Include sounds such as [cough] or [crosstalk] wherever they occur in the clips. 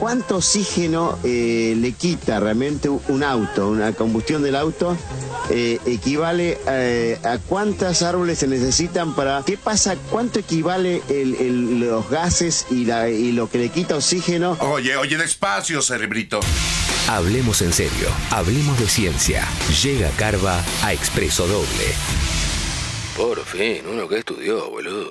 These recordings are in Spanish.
¿Cuánto oxígeno eh, le quita realmente un auto, una combustión del auto? eh, equivale eh, a cuántos árboles se necesitan para... ¿Qué pasa? ¿Cuánto equivale el- el- los gases y, la, y lo que le quita oxígeno? Oye, oye, despacio, cerebrito. Hablemos en serio, hablemos de ciencia. Llega Carva a Expreso Doble. Por fin, uno que estudió, boludo.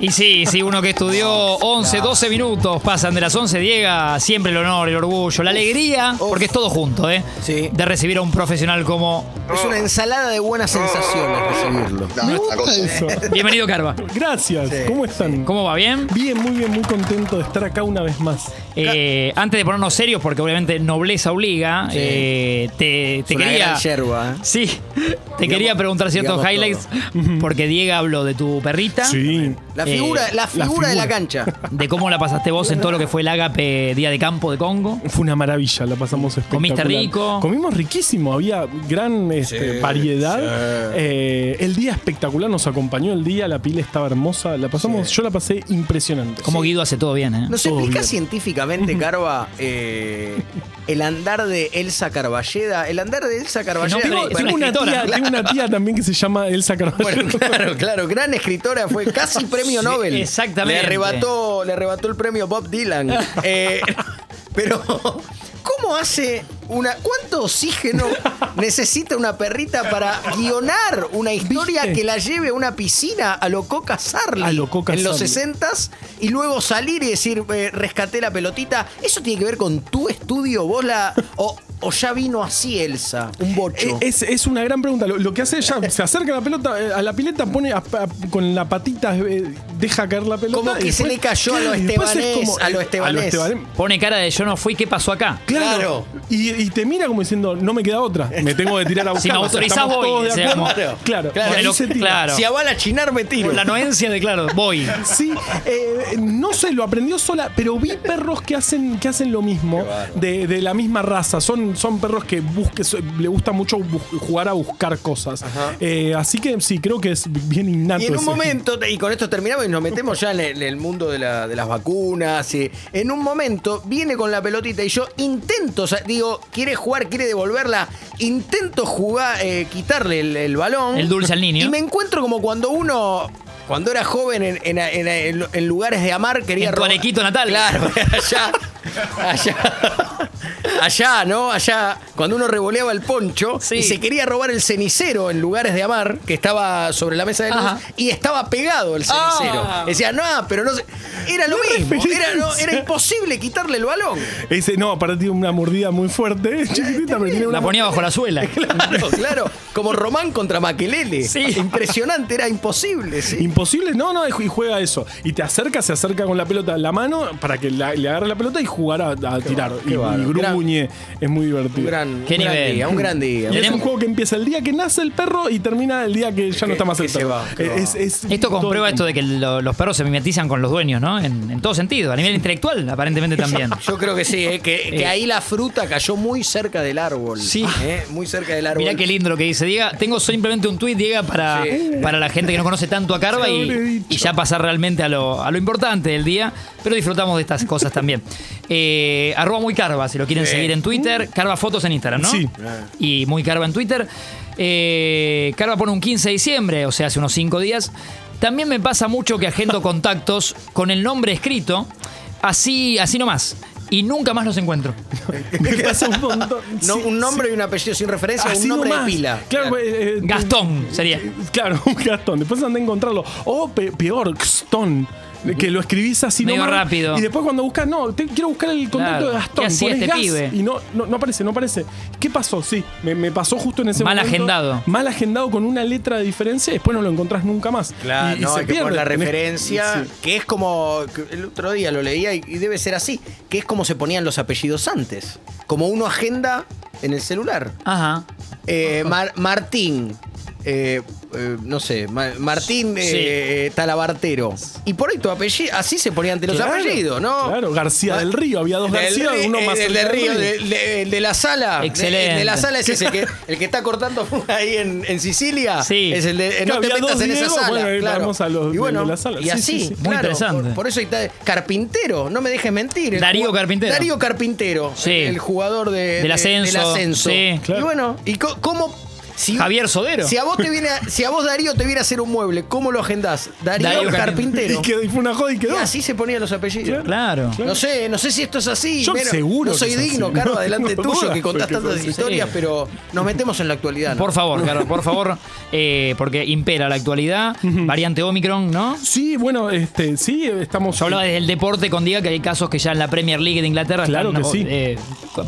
Y sí, sí, uno que estudió 11, 12 minutos, pasan de las 11, llega siempre el honor, el orgullo, la alegría, porque es todo junto, ¿eh? Sí. De recibir a un profesional como... Es una ensalada de buenas sensaciones recibirlo. Me gusta eso. [laughs] Bienvenido, Carva. Gracias. ¿Cómo están? ¿Cómo va? ¿Bien? Bien, muy bien, muy contento de estar acá una vez más. Eh, antes de ponernos serios, porque obviamente nobleza obliga, eh, te, te Es una quería... gran yerba, ¿eh? Sí, te quería preguntar ciertos digamos highlights, porque Diego habló de tu perrita. Sí. La Eh, figura, la figura de la cancha. De cómo la pasaste vos en todo lo que fue el Ágape Día de Campo de Congo. Fue una maravilla, la pasamos espectacular. ¿Comiste rico? Comimos riquísimo, había gran este, variedad. Eh, el día espectacular nos acompañó el día, la pila estaba hermosa, la pasamos, yo la pasé impresionante. Como Guido hace todo bien, ¿eh? ¿Nos Todo explica bien. científicamente, [laughs] Carva, eh, el andar de Elsa Carballeda? El andar de Elsa Carballeda. nombre- Tengo, es tengo una tía, ¿no? tengo una tía también que se llama Elsa. Bueno, claro, claro, gran escritora, fue casi [laughs] premio Sí, Nobel. exactamente. Le arrebató, le arrebató el premio Bob Dylan. [laughs] Eh, pero, ¿cómo hace una. ¿Cuánto oxígeno necesita una perrita para guionar una historia ¿Viste? que la lleve a una piscina a lo Coca Sarli A lo Coca en los Sarli. 60 y luego salir y decir, eh, rescaté la pelotita? ¿Eso tiene que ver con tu estudio? ¿Vos la. o, o ya vino así Elsa? Un bocho. Eh, Es, es una gran pregunta. Lo, lo que hace ella, se acerca a la pelota, eh, a la pileta, pone a- a- con la patita, eh, deja caer la pelota. Como que se le cayó a lo y después es estebanés, a lo eh, estebanés. Pone cara de yo no fui, ¿qué pasó acá? Claro. Y, y te mira como diciendo, no me queda otra. Me tengo que tirar a buscar. Si me autorizás, Estamos voy, todos de. Claro, Claro, Ponelo- se tira. claro. Si a bala chinar me tiro. La anuencia de claro, voy. Sí, eh, no sé, lo aprendió sola, pero vi perros que hacen, que hacen lo mismo, de, de la misma raza. Son, son perros que busque, le gusta mucho jugar a buscar cosas. Eh, así que sí, creo que es bien innato. Y en un ese- momento, y con esto terminamos y nos metemos ya en el, en el mundo de, la- de las vacunas. y en un momento viene con la pelotita y yo intento, o sea, digo, quiere jugar, quiere devolverla, intento jugar, eh, quitarle el, el balón. El dulce al niño. Y me encuentro como cuando uno. Cuando era joven en, en- en- en- en lugares de amar quería En tu robar- arequito natal. Claro, [laughs] allá. Allá. Allá, ¿no? Allá, cuando uno revoleaba el poncho Sí. y se quería robar el cenicero en lugares de amar, que estaba sobre la mesa de luz, Ajá. y estaba pegado el cenicero. Ah. Decía, no, pero no sé. Era lo No mismo. Era, no, era imposible quitarle el balón. Ese, no, aparte tiene una mordida muy fuerte, chiquitita, pero tiene una La ponía bajo la suela. [laughs] Claro, claro. Como Román contra Maquelele. Sí. Impresionante, era imposible, sí. Imposible, no, no, y juega eso. Y te acerca, se acerca con la pelota en la mano para que la- le agarre la pelota y jugar a, a tirar. qué y. gruñe, es muy divertido. Un gran, Qué un gran nivel. día, un gran día. Y es un juego que empieza el día que nace el perro y termina el día que ya no está más el perro. va, que va. es- es Esto comprueba esto de que lo- los perros se mimetizan con los dueños, ¿no? En, en todo sentido. A nivel intelectual, aparentemente también. Yo creo que sí, eh, que, [laughs] que Eh. ahí la fruta cayó muy cerca del árbol. Sí. eh, muy cerca del árbol. Mirá qué lindo lo que dice Diego. Tengo simplemente un tuit, Diego, para, Sí. para la gente que no conoce tanto a Carva Ya lo he y, dicho. y ya pasar realmente a lo, a lo importante del día. Pero disfrutamos de estas cosas también. Eh, arroba muy Carva, si lo quieren seguir en Twitter. Carva Fotos en Instagram, ¿no? Sí. Y muy Carva en Twitter. Eh, Carva pone un 15 de diciembre, o sea, hace unos 5 días. También me pasa mucho que agendo contactos con el nombre escrito, así, así nomás. Y nunca más los encuentro. [laughs] Me pasa un montón. No, Sí, un nombre y un apellido sin referencia, Así un nombre nomás. de pila. Claro, eh, eh, Gastón sería. Claro, [laughs] un Gastón. Después andé a encontrarlo. O pe- peor, Gastón. Que lo escribís así Medio nomás, rápido. Y después cuando buscas, no, te- quiero buscar el contacto Claro. de Gastón. ¿Qué Ponés este gas pibe? Y no, no, no aparece, no aparece. ¿Qué pasó? Sí, me, me pasó justo en ese Mal momento. agendado. Mal agendado con una letra de diferencia y después no lo encontrás nunca más. Claro, y, y no, se hay que poner pierde. la Tenés- referencia, Sí. que es como, que el otro día lo leía y, y debe ser así, que es como se ponían los apellidos antes. Como uno agenda en el celular. Ajá. Eh, Mar- Martín. Eh, eh, no sé, Ma- Martín eh, Talabartero. Y por ahí tu apellido, así se ponían ante los Claro, apellidos, ¿no? Claro, García del Río. Había dos Del García, uno más el cerca de del Río, de, el de la sala. Excelente. El de la sala es ese, que, el que está cortando [laughs] ahí en, en Sicilia. Sí. Es el de. No te había metas dos en esa Diego, sala. bueno, ahí claro. vamos a los y de- bueno, de la sala. Y Sí, así, sí, sí. Muy claro, interesante. Por, por eso ahí está. Carpintero, no me dejes mentir. el Darío Carpintero. Darío Carpintero. Sí. El, el jugador de, Del de- ascenso, Del ascenso. sí. Claro. Y bueno, ¿y co- cómo.? Si, Javier Sodero. Si a vos te viene, a- [laughs] si a vos Darío te viene a hacer un mueble, ¿cómo lo agendás? Darío, Darío Carpintero. Y, quedó- y fue una joda y Y quedó. así se ponían los apellidos. Claro. No sé, no sé si esto es así. Yo Menos- seguro No soy digno, así. Carlos, No delante tengo tuyo, que contás tantas historias, Sí. pero nos metemos en la actualidad. ¿no? Por favor, Carlos, por favor, eh, porque impera la actualidad, variante Omicron, ¿no? Sí, bueno, este, sí, estamos. Yo hablaba desde el deporte con Diga que hay casos que ya en la Premier League de Inglaterra Claro están que sí. eh,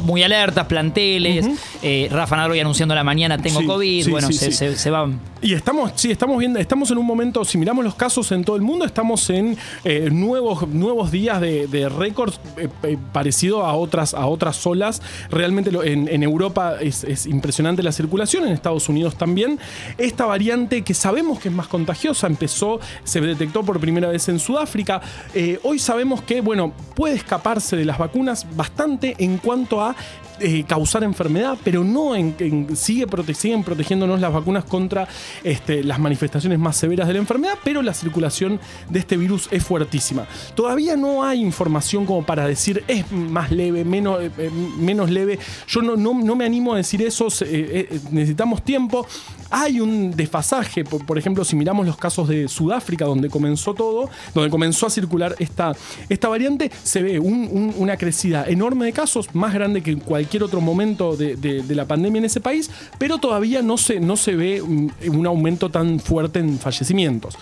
muy alertas, planteles. eh, Rafa Nadal hoy anunciando a la mañana tengo Sí, COVID. Sí, bueno, sí, se, sí. se- se va. Y estamos, sí, estamos viendo, estamos en un momento, si miramos los casos en todo el mundo, estamos en eh, nuevos, nuevos días de, de récords eh, eh, parecido a otras, a otras olas. Realmente lo- en, en Europa es, es impresionante la circulación, en Estados Unidos también. Esta variante que sabemos que es más contagiosa, empezó, se detectó por primera vez en Sudáfrica. Eh, hoy sabemos que, bueno, puede escaparse de las vacunas bastante en cuanto a eh, causar enfermedad, pero no en, en- sigue prote- siguen protegiéndonos las vacunas contra este, las manifestaciones más severas de la enfermedad, pero la circulación de este virus es fuertísima. Todavía no hay información como para decir es más leve, menos, eh, eh, menos leve. Yo no, no, no me animo a decir eso, eh, necesitamos tiempo. Hay un desfasaje, por, por ejemplo, si miramos los casos de Sudáfrica, donde comenzó todo, donde comenzó a circular esta, esta variante, se ve un- un- una crecida enorme de casos, más grande que en cualquier otro momento de- de la pandemia en ese país, pero todavía no se, no se ve un, un aumento tan fuerte en fallecimientos.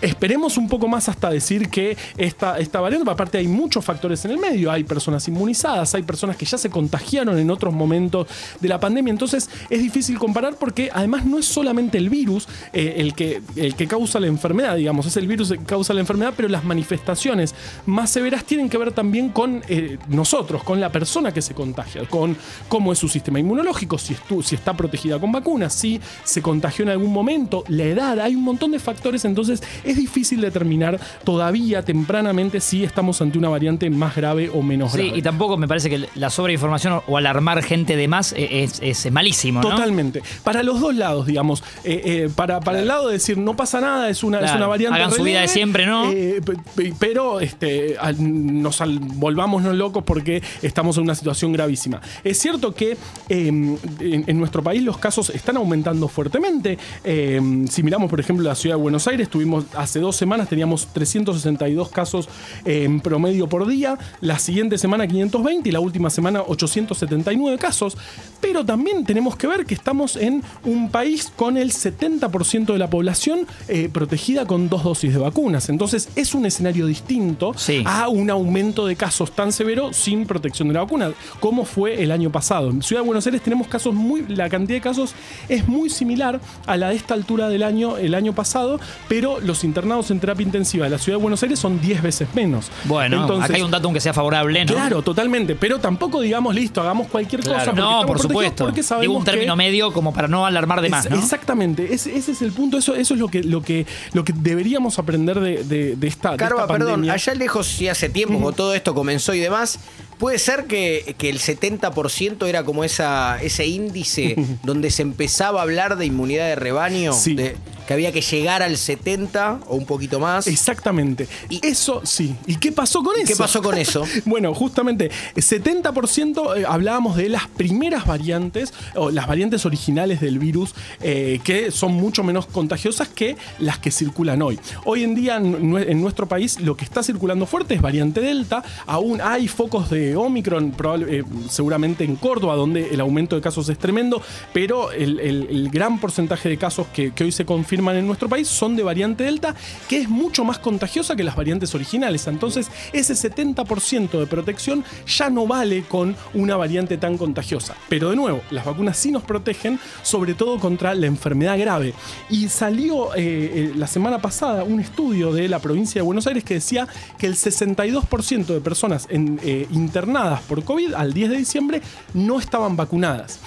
Esperemos un poco más hasta decir que esta, esta variante, aparte hay muchos factores en el medio, hay personas inmunizadas, hay personas que ya se contagiaron en otros momentos de la pandemia, entonces es difícil comparar porque además no es solamente el virus eh, el, que, el que causa la enfermedad, digamos, es el virus que causa la enfermedad, pero las manifestaciones más severas tienen que ver también con eh, nosotros, con la persona que se contagia, con cómo es su sistema inmunológico, si, estu- si está protegida con vacunas, si se contagió en algún momento, la edad, hay un montón de factores, entonces es difícil determinar todavía tempranamente si estamos ante una variante más grave o menos Sí, grave. y tampoco me parece que la sobreinformación o alarmar gente de más eh, es, es malísimo, ¿no? Totalmente. Para los dos lados, digamos. Eh, eh, para, para el lado de decir no pasa nada, es una, es una variante. Hagan su vida de siempre, ¿no? eh, pe- pe- pero este, nos volvámonos locos porque estamos en una situación gravísima. Es cierto que eh, en, en nuestro país los casos están aumentando fuertemente. Eh, si miramos, por ejemplo, la ciudad de Buenos Aires, tuvimos hace dos semanas teníamos 362 casos en promedio por día. La siguiente semana 520 y la última semana 879 casos. Pero también tenemos que ver que estamos en un país con el 70% de la población eh, protegida con dos dosis de vacunas. Entonces es un escenario distinto Sí. a un aumento de casos tan severo sin protección de la vacuna, como fue el año pasado. En Ciudad de Buenos Aires tenemos casos muy, la cantidad de casos es muy similar a la de esta altura del año, el año pasado, pero los internados en terapia intensiva de la Ciudad de Buenos Aires son 10 veces menos. Bueno, Entonces, acá hay un dato aunque sea favorable, ¿no? Claro, totalmente, pero tampoco digamos listo, hagamos cualquier cosa. Claro. No, por supuesto. Porque sabemos Digo un término que- medio como para no alarmar de más, es- ¿no? Exactamente, ese, ese es el punto. Eso, eso es lo que, lo que, lo que deberíamos aprender de, de- de esta, de Carva, esta perdón, pandemia. allá lejos, si hace tiempo, cuando todo esto comenzó y demás, puede ser que, que el 70% era como esa, ese índice [laughs] donde se empezaba a hablar de inmunidad de rebaño, Sí. de- que había que llegar al 70 o un poquito más. Exactamente. Y- eso sí. ¿Y qué pasó con eso? ¿Qué pasó con [laughs] eso? bueno, justamente, 70% eh, hablábamos de las primeras variantes, o las variantes originales del virus, eh, que son mucho menos contagiosas que las que circulan hoy. Hoy en día, en nue- en nuestro país, lo que está circulando fuerte es variante Delta. Aún hay focos de Omicron, probable- eh, seguramente en Córdoba, donde el aumento de casos es tremendo, pero el, el- el gran porcentaje de casos que, que hoy se confirman en nuestro país son de variante Delta, que es mucho más contagiosa que las variantes originales. Entonces, ese 70% de protección ya no vale con una variante tan contagiosa. Pero de nuevo, las vacunas sí nos protegen, sobre todo contra la enfermedad grave. Y salió eh, eh, la semana pasada un estudio de la provincia de Buenos Aires que decía que el 62% de personas eh, internadas por COVID al 10 de diciembre no estaban vacunadas.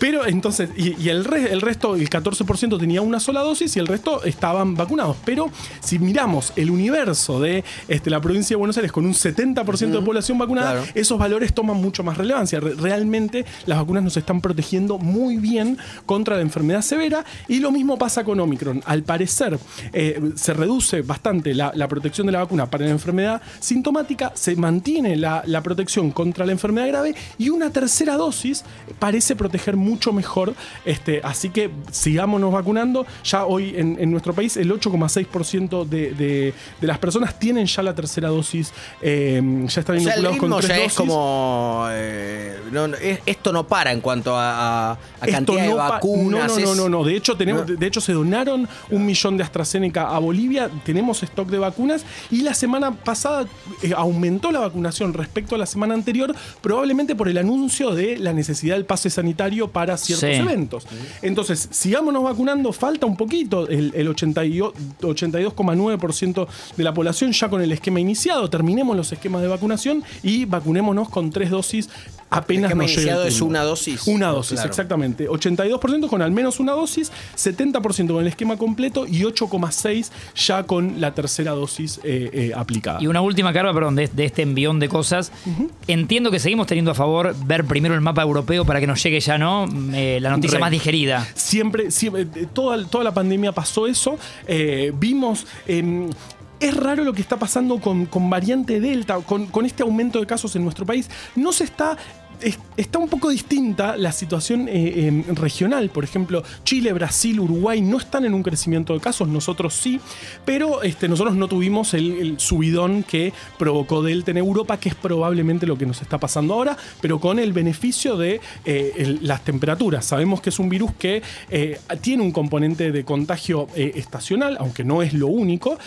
Pero entonces, y, y el, re- el resto, el 14% tenía una sola dosis y el resto estaban vacunados. Pero si miramos el universo de este, la provincia de Buenos Aires con un 70% de población vacunada, Claro. esos valores toman mucho más relevancia. Re- realmente las vacunas nos están protegiendo muy bien contra la enfermedad severa y lo mismo pasa con Omicron. Al parecer eh, se reduce bastante la, la protección de la vacuna para la enfermedad sintomática, se mantiene la, la protección contra la enfermedad grave y una tercera dosis parece proteger mucho mejor. Este, así que sigámonos vacunando. Ya hoy en, en nuestro país el 8,6% de, de- de las personas tienen ya la tercera dosis, eh, ya están O sea, el inoculados con tres ya es dosis. como. eh, no, es- esto no para en cuanto a, cantidad de no vacunas. No, no, no, es- no, no. De hecho, tenemos, de hecho, se donaron un millón de AstraZeneca a Bolivia. Tenemos stock de vacunas. Y la semana pasada eh, aumentó la vacunación respecto a la semana anterior, probablemente por el anuncio de la necesidad del pase sanitario para ciertos Sí. eventos. Entonces, sigámonos vacunando. Falta un poquito. El, el 82 82,9% de la población ya con el esquema iniciado. Terminemos los esquemas de vacunación y vacunémonos con tres dosis apenas nos llegue el iniciado es una dosis. Una dosis, Claro. exactamente. 82% con al menos una dosis, 70% con el esquema completo y 8,6% ya con la tercera dosis eh, eh, aplicada. Y una última carga, perdón, de, de este envión de cosas. Entiendo que seguimos teniendo a favor ver primero el mapa europeo para que nos llegue ya, ¿no? Eh, la noticia Re. más digerida. Siempre, siempre toda, toda la pandemia pasó eso. Eh, vimos. Es raro lo que está pasando con, con variante Delta, con, con este aumento de casos en nuestro país. No se está. Es- Está un poco distinta la situación eh, em, regional. Por ejemplo, Chile, Brasil, Uruguay no están en un crecimiento de casos, nosotros sí, pero este, nosotros no tuvimos el, subidón que provocó Delta en Europa, que es probablemente lo que nos está pasando ahora, pero con el beneficio de eh, las temperaturas. Sabemos que es un virus que eh, tiene un componente de contagio estacional, aunque no es lo único,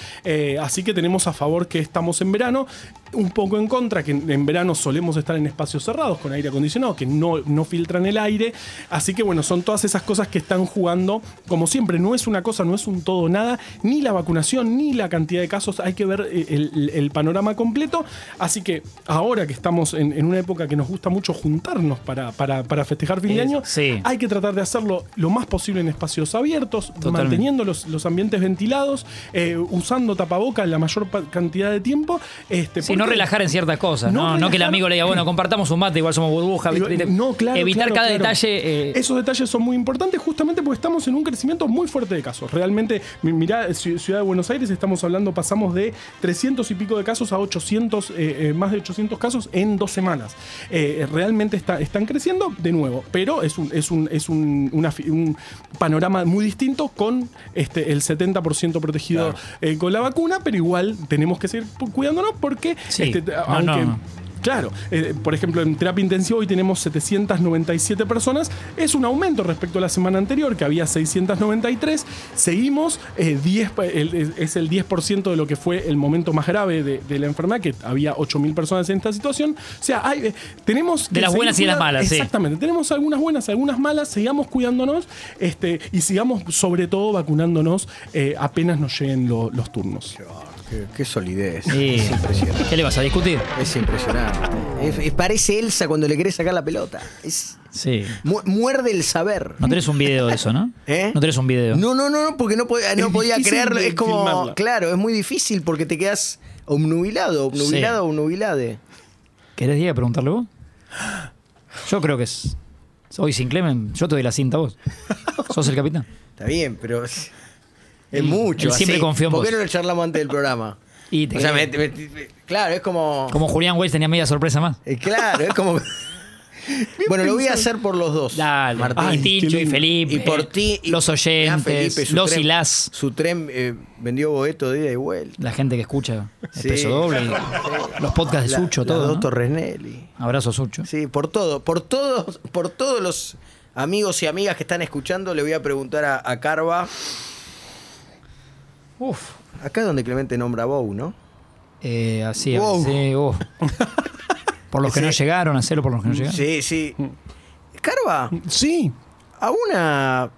así que tenemos a favor que estamos en verano, un poco en contra, que en, verano solemos estar en espacios cerrados con aire acondicionado, que no, no filtran el aire, así que bueno, son todas esas cosas que están jugando, como siempre, no es una cosa, no es un todo nada, ni la vacunación, ni la cantidad de casos, hay que ver eh, el, el panorama completo, así que ahora que estamos en, en una época que nos gusta mucho juntarnos para, para, para festejar fin de año, sí. hay que tratar de hacerlo lo más posible en espacios abiertos, Totalmente. manteniendo los, los ambientes ventilados, eh, usando tapaboca la mayor cantidad de tiempo. Este, Sí, no relajar en ciertas cosas, No ¿no? No, que el amigo le diga, bueno, compartamos un mate, igual somos burbuja. No, claro. Evitar claro, cada claro. detalle. eh, Esos detalles son muy importantes justamente porque estamos en un crecimiento muy fuerte de casos. Realmente, mi- mirá, Ci- Ciudad de Buenos Aires estamos hablando, pasamos de 300 y pico de casos a 800, eh, eh, más de 800 casos en dos semanas. Realmente está- están creciendo de nuevo, pero es un, es un, es un, una un panorama muy distinto con este, el 70% protegido con la vacuna, pero igual tenemos que seguir cuidándonos porque Sí. este, No, aunque no, no. Claro, eh, por ejemplo, en terapia intensiva hoy tenemos 797 personas. Es un aumento respecto a la semana anterior, que había 693. Seguimos, eh, 10, pa- el- es- el 10% de lo que fue el momento más grave de, de la enfermedad, que había 8.000 personas en esta situación. O sea, hay, eh, tenemos... De que las buenas y las malas, sí. Exactamente, tenemos algunas buenas, algunas malas. Sigamos cuidándonos este, y sigamos sobre todo vacunándonos eh, apenas nos lleguen lo- los turnos. Qué, qué solidez. sí. Es impresionante. ¿Qué le vas a discutir? Es impresionante. Es- es- parece Elsa cuando le quiere sacar la pelota. Es, Sí. mu- muerde el saber. No tenés un video de eso, ¿no? [laughs] ¿Eh? No tenés un video. No, no, no, no, porque no podía, no Es podía difícil creerlo. de Es como, filmarla. claro, es muy difícil porque te quedas obnubilado, obnubilado, obnubilade. ¿Querés Diego preguntarle vos? Yo creo que es. Hoy sin Clemen, yo te doy la cinta a vos. [laughs] Sos el capitán. Está bien, pero es, es mucho. él siempre así. confió en ¿Por vos. qué no lo charlamos antes del programa? Y te o sea, me- querés. me- me- claro, es como. Como Julián Weiss tenía media sorpresa más. eh, claro, es como. bueno, lo voy a hacer por los dos. Dale. Martín. Ay, y Tincho. Felipe. Y por ti. y- Los Mirá, oyentes. Felipe, su los tren- y las. Su tren eh, vendió boleto de ida y vuelta. La gente que escucha Sí. Expreso Doble. los podcasts de La- Sucho, las todo. dos ¿no? Torres Nelly. Abrazo Sucho. Sí, por todo, por todos, por todos los amigos y amigas que están escuchando, le voy a preguntar a, a Carva. Uf. Acá es donde Clemente nombra a Bow, ¿no? Eh, así, Wow. sí, uf. [laughs] Por los que no llegaron, hacelo por los que no llegaron. Sí, sí. Carva, Sí, a una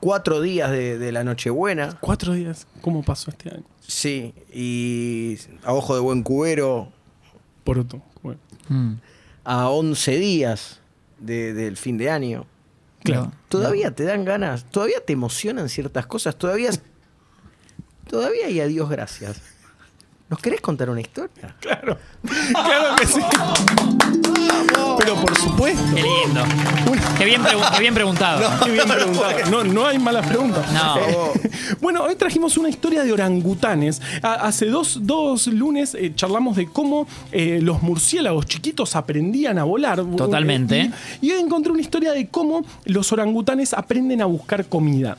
cuatro días de, de la Nochebuena, cuatro días. ¿Cómo pasó este año? sí, y a ojo de buen cubero, Por otro. Bueno. Mm. a 11 días de- del fin de año. Claro. Todavía te dan ganas, todavía te emocionan ciertas cosas, todavía. Todavía hay a Dios gracias. ¿Nos querés contar una historia? Claro. Claro que sí. Pero por supuesto. Qué lindo. Qué bien, qué bien preguntado. Qué bien preguntado. No, no hay malas preguntas. No. Eh, bueno, hoy trajimos una historia de orangutanes. Hace dos, dos lunes eh, charlamos de cómo eh, los murciélagos chiquitos aprendían a volar. Totalmente. Y, y hoy encontré una historia de cómo los orangutanes aprenden a buscar comida.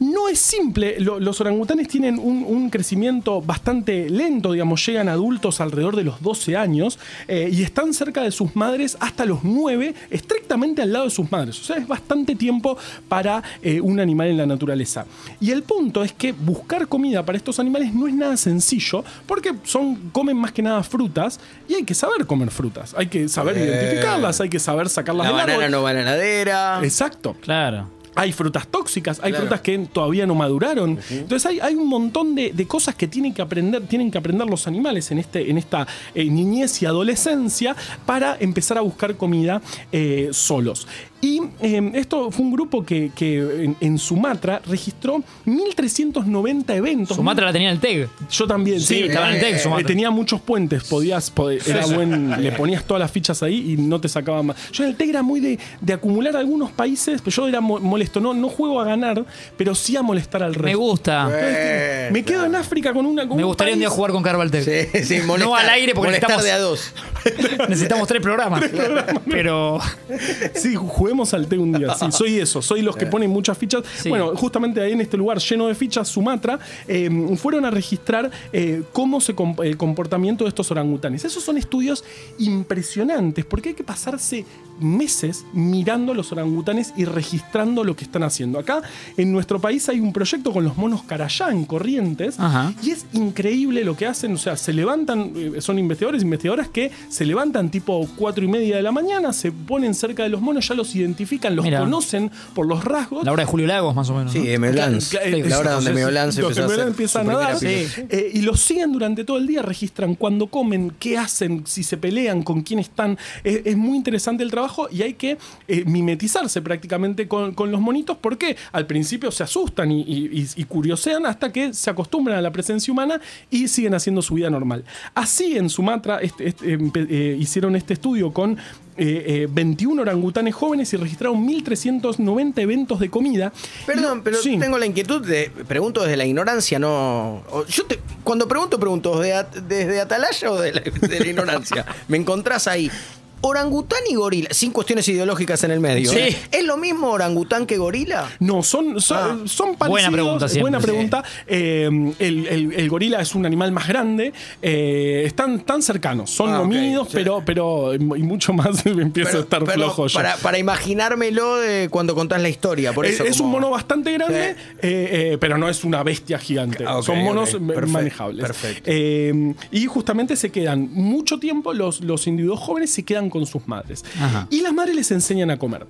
No es simple, lo- los orangutanes tienen un, un crecimiento bastante lento, digamos, llegan adultos alrededor de los 12 años eh, y están cerca de sus madres hasta los 9, estrictamente al lado de sus madres. O sea, es bastante tiempo para eh, un animal en la naturaleza. Y el punto es que buscar comida para estos animales no es nada sencillo porque son, comen más que nada frutas y hay que saber comer frutas. Hay que saber identificarlas, hay que saber sacarlas La del banana árbol. no va a la heladera. Exacto. Claro. Hay frutas tóxicas, hay Claro. frutas que todavía no maduraron. Entonces hay, hay un montón de, de cosas que tienen que aprender, tienen que aprender los animales en, este, en esta eh, niñez y adolescencia para empezar a buscar comida eh, solos. Y eh, esto fue un grupo que, que en, en Sumatra registró 1390 eventos. Sumatra la tenía en el TEG. Yo también, Sí, estaba en el TEC, Eh, Sumatra. tenía muchos puentes, podías, pod- era buen, le ponías todas las fichas ahí y no te sacaban más. Yo en el TEC era muy de, de acumular algunos países, pero yo era mo- molesto, no, no juego a ganar, pero sí a molestar al resto. Me gusta. Eh, Me quedo en África con una. con Me un gustaría un día jugar con Carval Tech. Sí, sí, molestar, no al aire porque necesitamos, de a dos. [laughs] necesitamos tres programas. Pero Sí, juguemos al té un día. Sí, soy eso, soy los que ponen muchas fichas. Sí. Bueno, justamente ahí en este lugar lleno de fichas, Sumatra, eh, fueron a registrar eh, cómo se el comportamiento de estos orangutanes. Esos son estudios impresionantes porque hay que pasarse meses mirando a los orangutanes y registrando lo que están haciendo. Acá en nuestro país hay un proyecto con los monos carayá en Corrientes Ajá. y es increíble lo que hacen. O sea, se levantan, eh, son investigadores, investigadoras que se levantan tipo cuatro y media de la mañana, se ponen cerca de los monos, ya los identifican, los Mira. conocen por los rasgos. la hora de Julio Lagos, más o menos. ¿no? Sí, Meolans. Claro, claro, La hora donde los empezó que a nadar eh, y los siguen durante todo el día, registran cuándo comen, qué hacen, si se pelean, con quién están. Es, es muy interesante el trabajo y hay que eh, mimetizarse prácticamente con, con los monitos porque al principio se asustan y, y- y- y curiosean hasta que se acostumbran a la presencia humana y siguen haciendo su vida normal. Así en Sumatra este- este, eh, hicieron este estudio con eh, eh, 21 orangutanes jóvenes y registraron 1.390 eventos de comida. Perdón, pero Sí. tengo la inquietud de. Pregunto desde la ignorancia, no. Yo te, cuando pregunto, pregunto ¿desde, desde Atalaya o de la, de la ignorancia. [laughs] Me encontrás ahí. Orangután y gorila, sin cuestiones ideológicas en el medio. Sí. ¿eh? ¿Es lo mismo orangután que gorila? No, son, son, Ah. son parecidos. Buena pregunta siempre, Buena sí. pregunta. Eh, el, el- el gorila es un animal más grande. eh, están tan cercanos. Son Ah, homínidos, sí. pero, pero y mucho más [laughs] empiezo a estar pero flojo yo. para, para imaginármelo de cuando contás la historia. Por Es- eso es como- un mono bastante grande, Sí. eh, eh, pero no es una bestia gigante. Ah, Son monos eh, manejables. perfecto. Eh, y justamente se quedan mucho tiempo, los, los individuos jóvenes se quedan con sus madres. Ajá. Y las madres les enseñan a comer.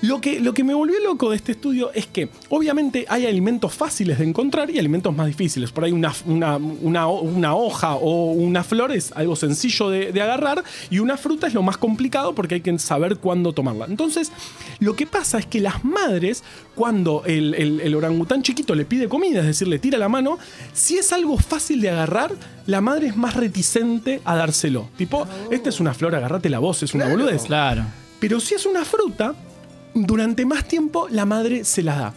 Lo que, lo que me volvió loco de este estudio es que obviamente hay alimentos fáciles de encontrar y alimentos más difíciles. Por ahí una, una, una ho- una hoja o una flor es algo sencillo de, de agarrar y una fruta es lo más complicado porque hay que saber cuándo tomarla. Entonces, lo que pasa es que las madres, cuando el, el- el orangután chiquito le pide comida, es decir, le tira la mano, si es algo fácil de agarrar, la madre es más reticente a dárselo. Tipo, esta es una flor, agárrate la voz, es una boludez. Claro. Pero si es una fruta, durante más tiempo la madre se la da.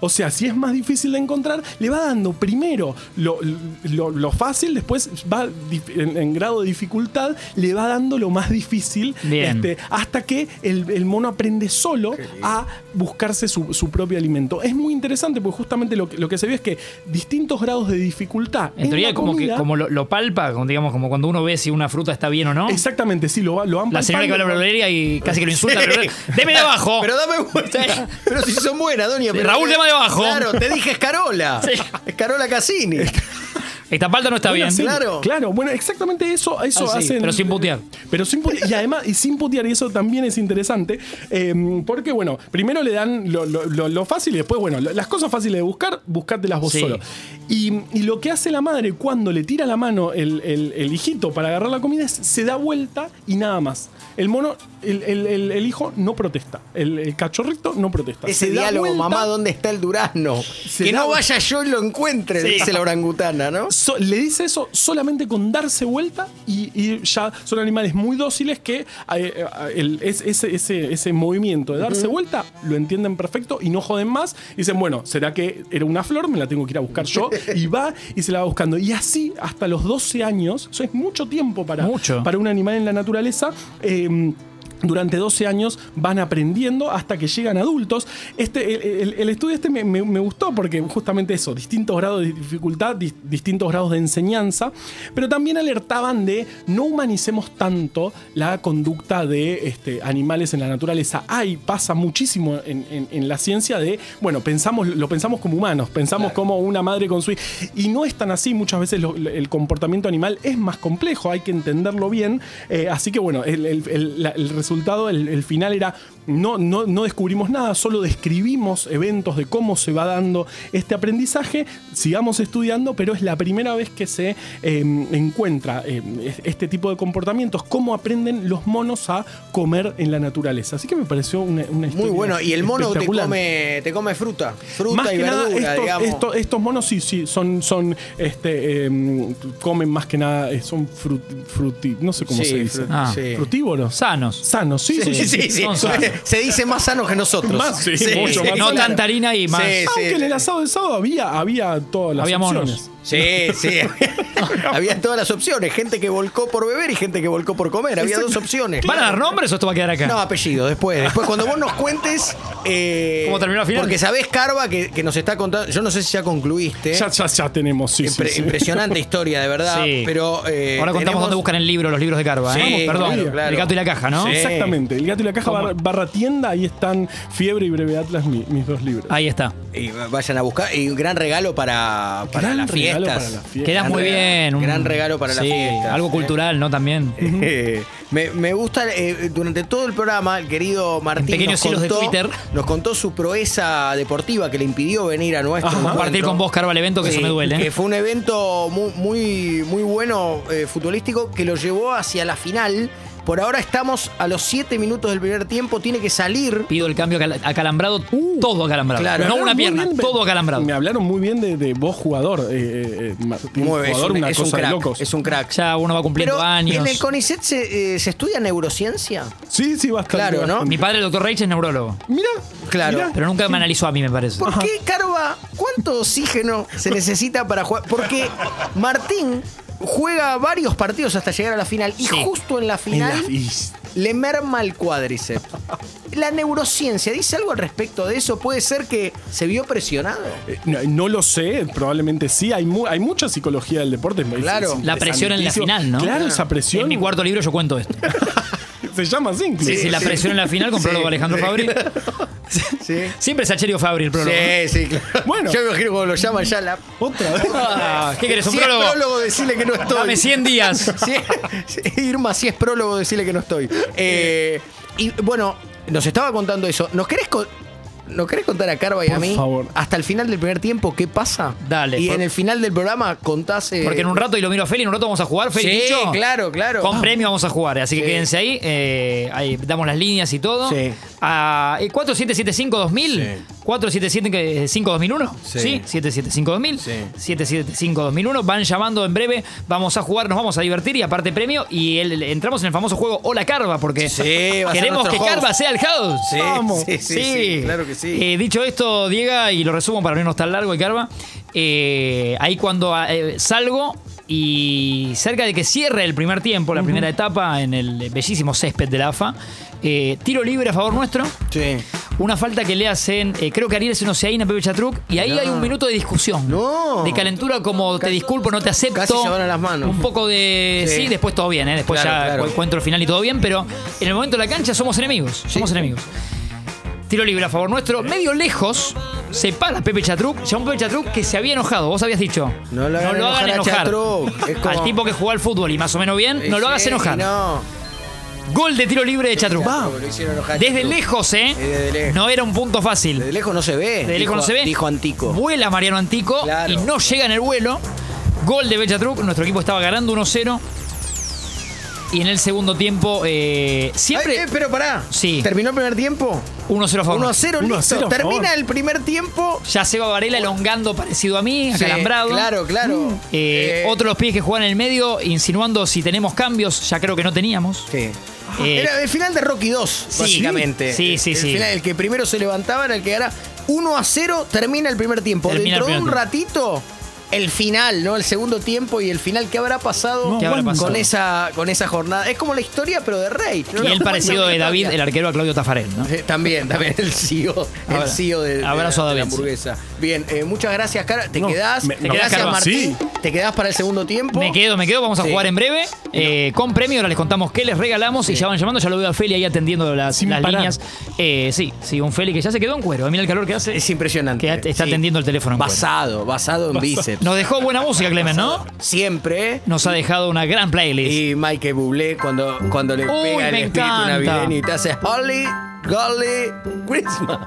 O sea, si es más difícil de encontrar, le va dando primero lo, lo- lo fácil, después va en, en grado de dificultad, le va dando lo más difícil, este, hasta que el, el mono aprende solo a buscarse su, su propio alimento. Es muy interesante porque justamente lo, que- lo que se ve es que distintos grados de dificultad. En teoría, la como que como lo, lo palpa, como, digamos, como cuando uno ve si una fruta está bien o no. Exactamente, sí, lo, lo van La señora que va a la verdulería y casi que lo insulta. pero, ¡Deme de abajo! Pero dame vuelta. Sí. [laughs] Pero si son buenas, doña. pero- Raúl, dame Claro, te dije Escarola. [laughs] Sí. Escarola Cassini. Esta palta no está bien. Claro. Claro, bueno, exactamente eso, eso Ah, sí, hacen. pero sin putear. Pero sin putear. Y además, y sin putear, y eso también es interesante. eh, porque, bueno, primero le dan lo, lo- lo- lo fácil y después, bueno, lo- las cosas fáciles de buscar, buscártelas vos Sí. solo. Y, y lo que hace la madre cuando le tira la mano el, el- el hijito para agarrar la comida es se da vuelta y nada más. El mono, el, el- el- el hijo no protesta. El, el cachorrito no protesta. Ese Se diálogo, vuelta, mamá, ¿dónde está el durazno? Que da- no vaya yo y lo encuentre, dice la orangutana, ¿no? So- le dice eso solamente con darse vuelta y, y ya son animales muy dóciles que eh, eh, ese, ese- ese movimiento de darse vuelta lo entienden perfecto y no joden más. Y dicen, bueno, ¿será que era una flor? Me la tengo que ir a buscar yo. [laughs] Y va y se la va buscando. Y así hasta los 12 años, eso es mucho tiempo para, Mucho. para un animal en la naturaleza. eh, durante 12 años van aprendiendo hasta que llegan adultos. Este, el, el- el estudio este me, me- me gustó porque justamente eso, distintos grados de dificultad, dis- distintos grados de enseñanza, pero también alertaban de no humanicemos tanto la conducta de este, animales en la naturaleza. Hay, pasa muchísimo en, en- en la ciencia de, bueno, pensamos, lo pensamos como humanos, pensamos como una madre con su hijo, y no es tan así, muchas veces lo- el comportamiento animal es más complejo, hay que entenderlo bien, eh, así que bueno, el, el- el resultado, el, el final era, no, no, no descubrimos nada, solo describimos eventos de cómo se va dando este aprendizaje, sigamos estudiando, pero es la primera vez que se eh, encuentra eh, es- este tipo de comportamientos, cómo aprenden los monos a comer en la naturaleza. Así que me pareció una, una Muy historia bueno. Y el mono te come, te come fruta. Fruta Más y que verdura, nada, estos, digamos. estos- estos monos sí, sí, son, son este, em, comen más que nada, son frut, fruti- no sé cómo Sí, se dice. fru- Ah. sí. Frutívoros. Sanos. Sanos, sí, sí, Sí, sí. sí, sí. Son sanos. Se dice más sano que nosotros. Más, sí, mucho más No sano. tanta harina y más. Sí, Aunque en el asado de sábado había, había todas las Había opciones. Sí, sí. [laughs] Había todas las opciones. Gente que volcó por beber y gente que volcó por comer. Había dos opciones. ¿Van a dar nombres o esto va a quedar acá? No, apellido, después. Después, cuando vos nos cuentes. eh, ¿Cómo terminó la final? Porque sabés, Carva, que, que nos está contando. Yo no sé si ya concluiste. Ya, ya, ya tenemos, sí, sí, Impre- sí. Impresionante [laughs] historia, de verdad. Sí. Pero. eh, Ahora contamos tenemos- dónde buscan el libro, los libros de Carva. Sí, ¿eh? Perdón, claro, claro. el gato y la caja, ¿no? Sí. Exactamente. El gato y la caja barra, tienda, ahí están Fiebre y Breve Atlas, mi- mis dos libros. Ahí está. Y vayan a buscar. Y un gran regalo para, para Gran las regalo fiestas. para las fiestas. Queda Gran muy bien. un- gran regalo para las sí, fiestas, Algo ¿eh? cultural, ¿no? También. Eh, [laughs] me, me gusta, eh, durante todo el programa, el querido Martín pequeños nos hilos de contó, Twitter. nos contó su proeza deportiva que le impidió venir a nuestro Ajá. Compartir con vos, Carva, el evento, que Sí, eso me duele. Que ¿eh? fue un evento muy, muy, muy bueno eh, futbolístico que lo llevó hacia la final. Por ahora estamos a los 7 minutos del primer tiempo. Tiene que salir. Pido el cambio acal- acalambrado, todo acalambrado. Claro. No una pierna, bien todo acalambrado. Me hablaron muy bien de, de vos, jugador. eh, eh, Martín, Muy- es jugador, un, una es un cosa de crack. locos. Es un crack. Ya uno va cumpliendo Pero años. en el CONICET se, eh, se estudia neurociencia. Sí, sí, bastante. Claro, ¿no? bastante. Mi padre, el doctor Reich, es neurólogo. Mira, Claro. mira. Pero nunca me analizó a mí, me parece. ¿Por qué, Carva, cuánto oxígeno se necesita para jugar? Porque Martín juega varios partidos hasta llegar a la final y Sí. justo en la En final la- le merma el cuádriceps. La neurociencia dice algo al respecto de eso. ¿Puede ser que se vio presionado? eh, no, no lo sé, probablemente sí. Hay, mu- hay mucha psicología del deporte. es- Claro. es La presión en la interesantísimo. final, ¿no? Claro, esa presión. En mi cuarto libro yo cuento esto. [laughs] Se llama así, incluso. Sí, sí, la presión en la final con prólogo de Alejandro Fabri. [laughs] [laughs] Sí. Siempre es Acherio Fabri el prólogo. Sí, sí, claro. Bueno. Yo me imagino cómo lo llaman ya la. Otra vez. [laughs] Ah, ¿Qué querés? ¿Un si prólogo? es prólogo, decirle que no estoy. Dame 100 días. [laughs] Irma, si es prólogo, decirle que no estoy. Eh, y bueno, nos estaba contando eso. ¿Nos querés, ¿nos querés contar a Carva y a Por mí favor. hasta el final del primer tiempo qué pasa? Dale, Y por- en el final del programa contás. eh, Porque en un rato, y lo miro a Feli, en un rato vamos a jugar, Feli. Sí, dicho. claro, claro. Con premio vamos a jugar, así que Sí. quédense ahí. eh, ahí damos las líneas y todo. Sí. A, eh, 4775-2000. Sí. 4775-2001. Sí. Sí. 775-2000. Sí. 775-2001. Van llamando en breve. Vamos a jugar, nos vamos a divertir y aparte premio. Y el- entramos en el famoso juego Hola Carva, porque Sí, queremos que host. Carva sea el host. Sí, Vamos. sí, sí, sí, claro que sí. Eh, dicho esto, Diego, y lo resumo para no irnos tan largo y Carva, eh, ahí cuando eh, salgo y cerca de que cierre el primer tiempo, la primera etapa en el bellísimo césped de la AFA, eh, tiro libre a favor nuestro. Sí. Una falta que le hacen, eh, creo que Ariel es Oceaína, Pepe Chatruc, y ahí No. hay un minuto de discusión. No. De calentura como te disculpo, no te acepto. Casi se van a las manos. Un poco de. Sí. Sí, después todo bien, ¿eh? Después Claro, ya claro. encuentro el final y todo bien, pero en el momento de la cancha somos enemigos. Somos enemigos. Tiro libre a favor nuestro, medio lejos. Se para Pepe Chatruc, ya un Pepe Chatruc que se había enojado, vos habías dicho. No lo hagan enojar a Chatruc, es como- Al tipo que jugó al fútbol y más o menos bien, no lo hagas enojar. No. Gol de tiro libre de Chatruc. Desde Chatruc. lejos, ¿eh? Desde lejos. No era un punto fácil. Desde lejos no se ve. Desde lejos dijo- no se ve. Dijo Antico. Vuela Mariano Antico Claro. y no llega en el vuelo. Gol de Belchatruc. Nuestro equipo estaba ganando 1-0. Y en el segundo tiempo, eh, siempre Ay, eh, pero pará. Sí. ¿Terminó el primer tiempo? 1-0 a favor. 1 a 0, 1 a listo. 0 a Termina favor. el primer tiempo. Ya Seba Varela elongando parecido a mí, Sí, acalambrado. Claro, claro. Eh, Eh, Otro de los pies que juegan en el medio, insinuando si tenemos cambios. Ya creo que no teníamos. Sí. Eh, Era el final de Rocky 2, Sí. básicamente. Sí, sí, el sí. final, el que primero se levantaba era el que era 1 a 0, termina el primer tiempo. Termina el Dentro de un ratito, el final, ¿no? El segundo tiempo y el final. ¿Qué habrá pasado, No, ¿Qué habrá pasado? con esa con esa jornada? Es como la historia, pero de Rey. ¿no? y el parecido de. David, el arquero a Claudio Tafarel, ¿no? Eh, También, también el CEO, el CEO de, de abrazo la, a de la David, hamburguesa. Bien, eh, muchas gracias, Cara. ¿Te No, quedás? me- Te quedás, gracias. Martín. Sí. ¿Te quedás para el segundo tiempo? Me quedo, me quedo. Vamos a Sí. jugar en breve. eh, con premio. Ahora les contamos qué les regalamos y ya van llamando. Ya lo veo a Feli ahí atendiendo las, las líneas. Eh, sí, sí, un Feli que ya se quedó en cuero. Mira el calor que hace. Es impresionante. Que está atendiendo el teléfono en cuero. Basado, basado en bíceps. Nos dejó buena música, Clemen, ¿no? Siempre. Nos ha dejado una gran playlist. Y Michael Bublé cuando, cuando le Uy, pega el me espíritu encanta. navideño y te hace Holly Golly Christmas.